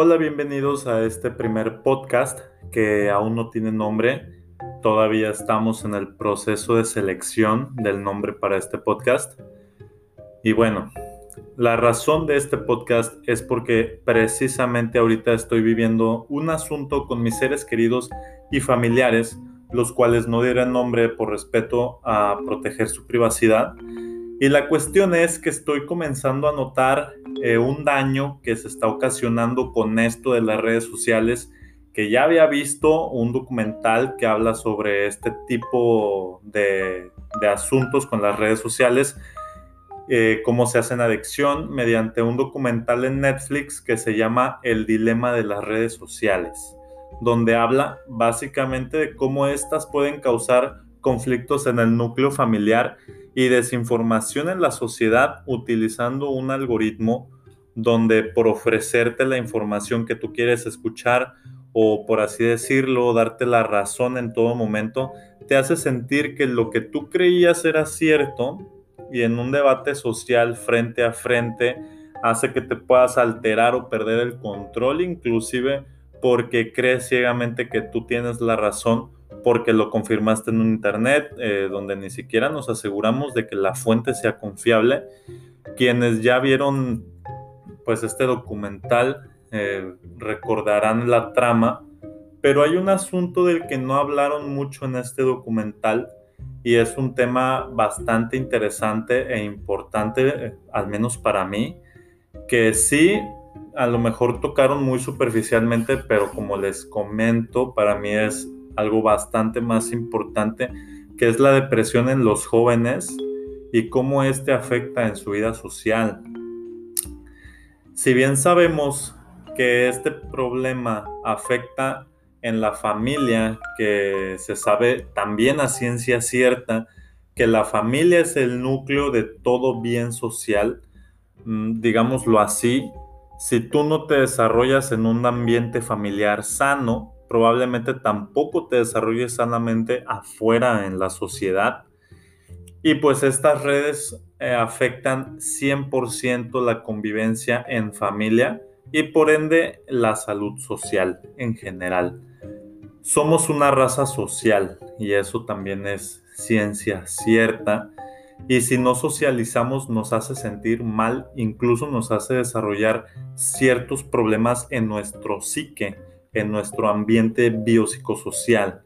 Hola, bienvenidos a este primer podcast que aún no tiene nombre. Todavía estamos en el proceso de selección del nombre para este podcast. Y bueno, la razón de este podcast es porque precisamente ahorita estoy viviendo un asunto con mis seres queridos y familiares, los cuales no dieron nombre por respeto a proteger su privacidad. Y la cuestión es que estoy comenzando a notar eh, un daño que se está ocasionando con esto de las redes sociales, que ya había visto un documental que habla sobre este tipo de, de asuntos con las redes sociales, eh, cómo se hacen adicción mediante un documental en Netflix que se llama El dilema de las redes sociales, donde habla básicamente de cómo éstas pueden causar conflictos en el núcleo familiar y desinformación en la sociedad utilizando un algoritmo donde por ofrecerte la información que tú quieres escuchar o por así decirlo, darte la razón en todo momento, te hace sentir que lo que tú creías era cierto y en un debate social frente a frente hace que te puedas alterar o perder el control inclusive porque crees ciegamente que tú tienes la razón porque lo confirmaste en un internet eh, donde ni siquiera nos aseguramos de que la fuente sea confiable. Quienes ya vieron pues este documental eh, recordarán la trama, pero hay un asunto del que no hablaron mucho en este documental y es un tema bastante interesante e importante, eh, al menos para mí, que sí, a lo mejor tocaron muy superficialmente, pero como les comento, para mí es algo bastante más importante, que es la depresión en los jóvenes y cómo este afecta en su vida social. Si bien sabemos que este problema afecta en la familia, que se sabe también a ciencia cierta que la familia es el núcleo de todo bien social, mm, digámoslo así, si tú no te desarrollas en un ambiente familiar sano, probablemente tampoco te desarrolles sanamente afuera en la sociedad. Y pues estas redes eh, afectan 100% la convivencia en familia y por ende la salud social en general. Somos una raza social y eso también es ciencia cierta. Y si no socializamos nos hace sentir mal, incluso nos hace desarrollar ciertos problemas en nuestro psique, nuestro ambiente biopsicosocial.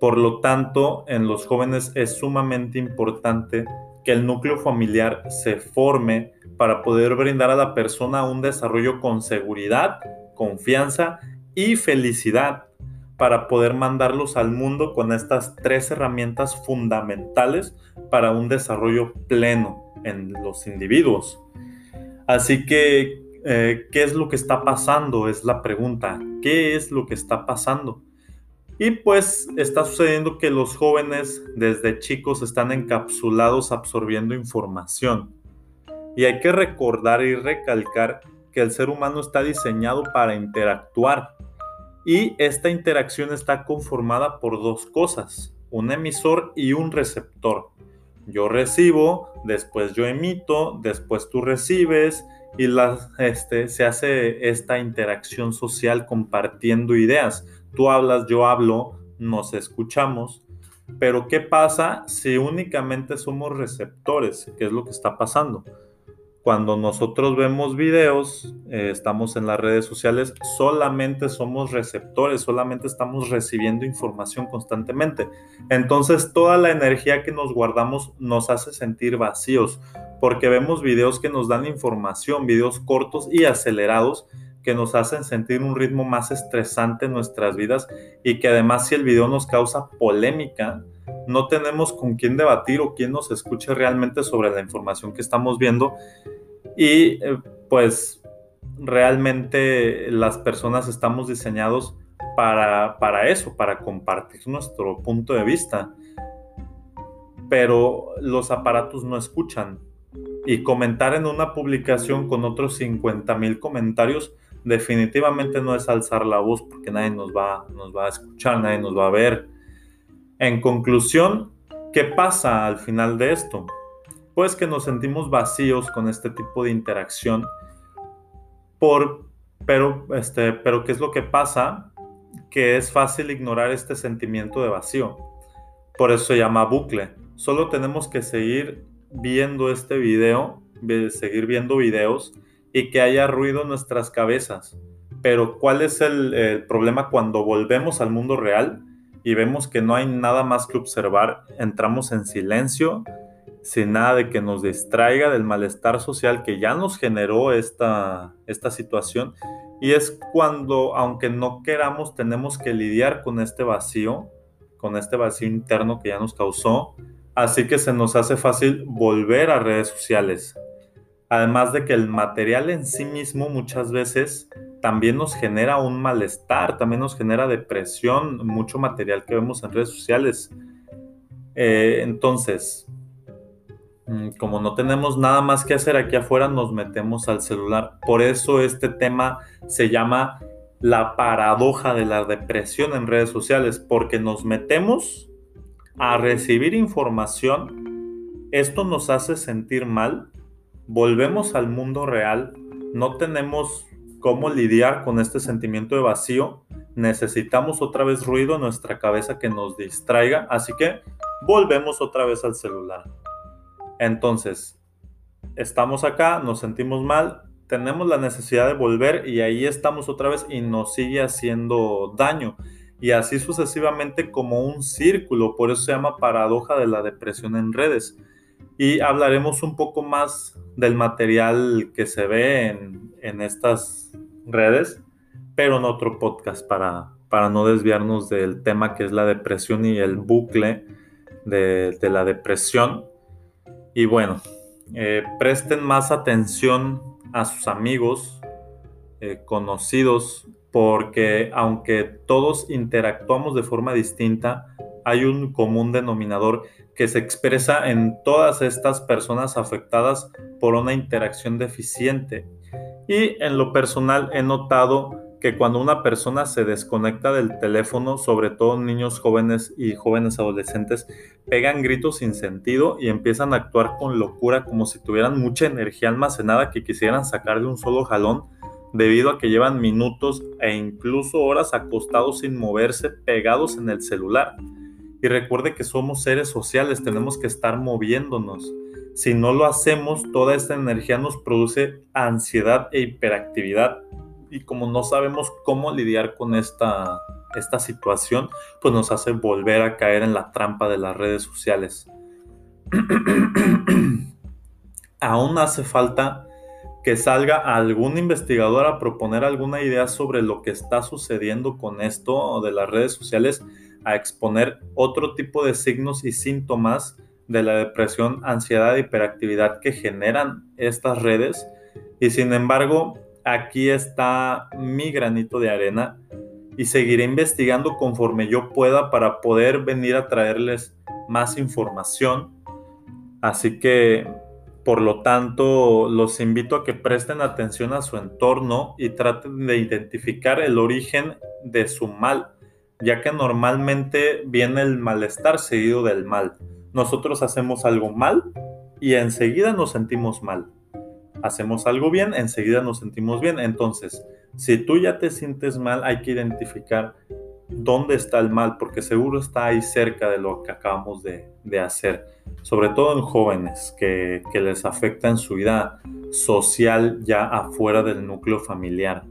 Por lo tanto, en los jóvenes es sumamente importante que el núcleo familiar se forme para poder brindar a la persona un desarrollo con seguridad, confianza y felicidad para poder mandarlos al mundo con estas tres herramientas fundamentales para un desarrollo pleno en los individuos. Así que, eh, ¿qué es lo que está pasando? Es la pregunta. ¿Qué es lo que está pasando? Y pues está sucediendo que los jóvenes desde chicos están encapsulados absorbiendo información. Y hay que recordar y recalcar que el ser humano está diseñado para interactuar y esta interacción está conformada por dos cosas, un emisor y un receptor. Yo recibo, después yo emito, después tú recibes y este, se hace esta interacción social compartiendo ideas. Tú hablas, yo hablo, nos escuchamos. Pero ¿qué pasa si únicamente somos receptores? ¿Qué es lo que está pasando? Cuando nosotros vemos videos, eh, estamos en las redes sociales, solamente somos receptores, solamente estamos recibiendo información constantemente. Entonces toda la energía que nos guardamos nos hace sentir vacíos, porque vemos videos que nos dan información, videos cortos y acelerados que nos hacen sentir un ritmo más estresante en nuestras vidas y que además si el video nos causa polémica, no tenemos con quién debatir o quién nos escuche realmente sobre la información que estamos viendo y eh, pues realmente las personas estamos diseñados para, para eso, para compartir nuestro punto de vista. Pero los aparatos no escuchan. Y comentar en una publicación con otros 50 mil comentarios definitivamente no es alzar la voz porque nadie nos va, nos va a escuchar, nadie nos va a ver. En conclusión, ¿qué pasa al final de esto? pues que nos sentimos vacíos con este tipo de interacción por Pero, este, pero ¿qué es lo que pasa? Que es fácil ignorar este sentimiento de vacío. Por eso se llama bucle. Solo tenemos que seguir viendo este video, seguir viendo videos y que haya ruido en nuestras cabezas. Pero ¿cuál es el, el problema cuando volvemos al mundo real y vemos que no hay nada más que observar? Entramos en silencio sin nada de que nos distraiga del malestar social que ya nos generó esta, esta situación. Y es cuando, aunque no queramos, tenemos que lidiar con este vacío, con este vacío interno que ya nos causó. Así que se nos hace fácil volver a redes sociales. Además de que el material en sí mismo muchas veces también nos genera un malestar, también nos genera depresión, mucho material que vemos en redes sociales. Eh, entonces, Mm, como no tenemos nada más que hacer aquí afuera, nos metemos al celular. Por eso este tema se llama la paradoja de la depresión en redes sociales, porque nos metemos a recibir información, esto nos hace sentir mal, volvemos al mundo real, no tenemos cómo lidiar con este sentimiento de vacío, necesitamos otra vez ruido en nuestra cabeza que nos distraiga, así que volvemos otra vez al celular. Entonces, estamos acá, nos sentimos mal, tenemos la necesidad de volver y ahí estamos otra vez y nos sigue haciendo daño. Y así sucesivamente como un círculo, por eso se llama paradoja de la depresión en redes. Y hablaremos un poco más del material que se ve en, estas redes, pero en otro podcast para, para no desviarnos del tema que es la depresión y el bucle de, la depresión. Y bueno, eh, presten más atención a sus amigos, eh, conocidos, porque aunque todos interactuamos de forma distinta, hay un común denominador que se expresa en todas estas personas afectadas por una interacción deficiente. Y en lo personal he notado que cuando una persona se desconecta del teléfono, sobre todo niños jóvenes y jóvenes adolescentes, pegan gritos sin sentido y empiezan a actuar con locura como si tuvieran mucha energía almacenada que quisieran sacar de un solo jalón debido a que llevan minutos e incluso horas acostados sin moverse, pegados en el celular. Y recuerde que somos seres sociales, tenemos que estar moviéndonos. Si no lo hacemos, toda esta energía nos produce ansiedad e hiperactividad y como no sabemos cómo lidiar con esta, esta situación, pues nos hace volver a caer en la trampa de las redes sociales. Aún hace falta que salga algún investigador a proponer alguna idea sobre lo que está sucediendo con esto de las redes sociales, a exponer otro tipo de signos y síntomas de la depresión, ansiedad hiperactividad que generan estas redes. Y sin embargo, aquí está mi granito de arena y seguiré investigando conforme yo pueda para poder venir a traerles más información. Así que, por lo tanto, los invito a que presten atención a su entorno y traten de identificar el origen de su mal, ya que normalmente viene el malestar seguido del mal. Nosotros hacemos algo mal y enseguida nos sentimos mal hacemos algo bien, enseguida nos sentimos bien. Entonces, si tú ya te sientes mal, hay que identificar dónde está el mal, porque seguro está ahí cerca de lo que acabamos de, hacer, sobre todo en jóvenes que, que les afecta en su vida social ya afuera del núcleo familiar.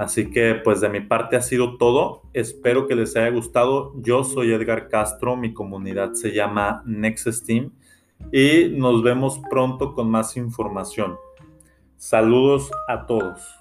Así que pues de mi parte ha sido todo. Espero que les haya gustado. Yo soy Edgar Castro, mi comunidad se llama Next Steam y nos vemos pronto con más información. Saludos a todos.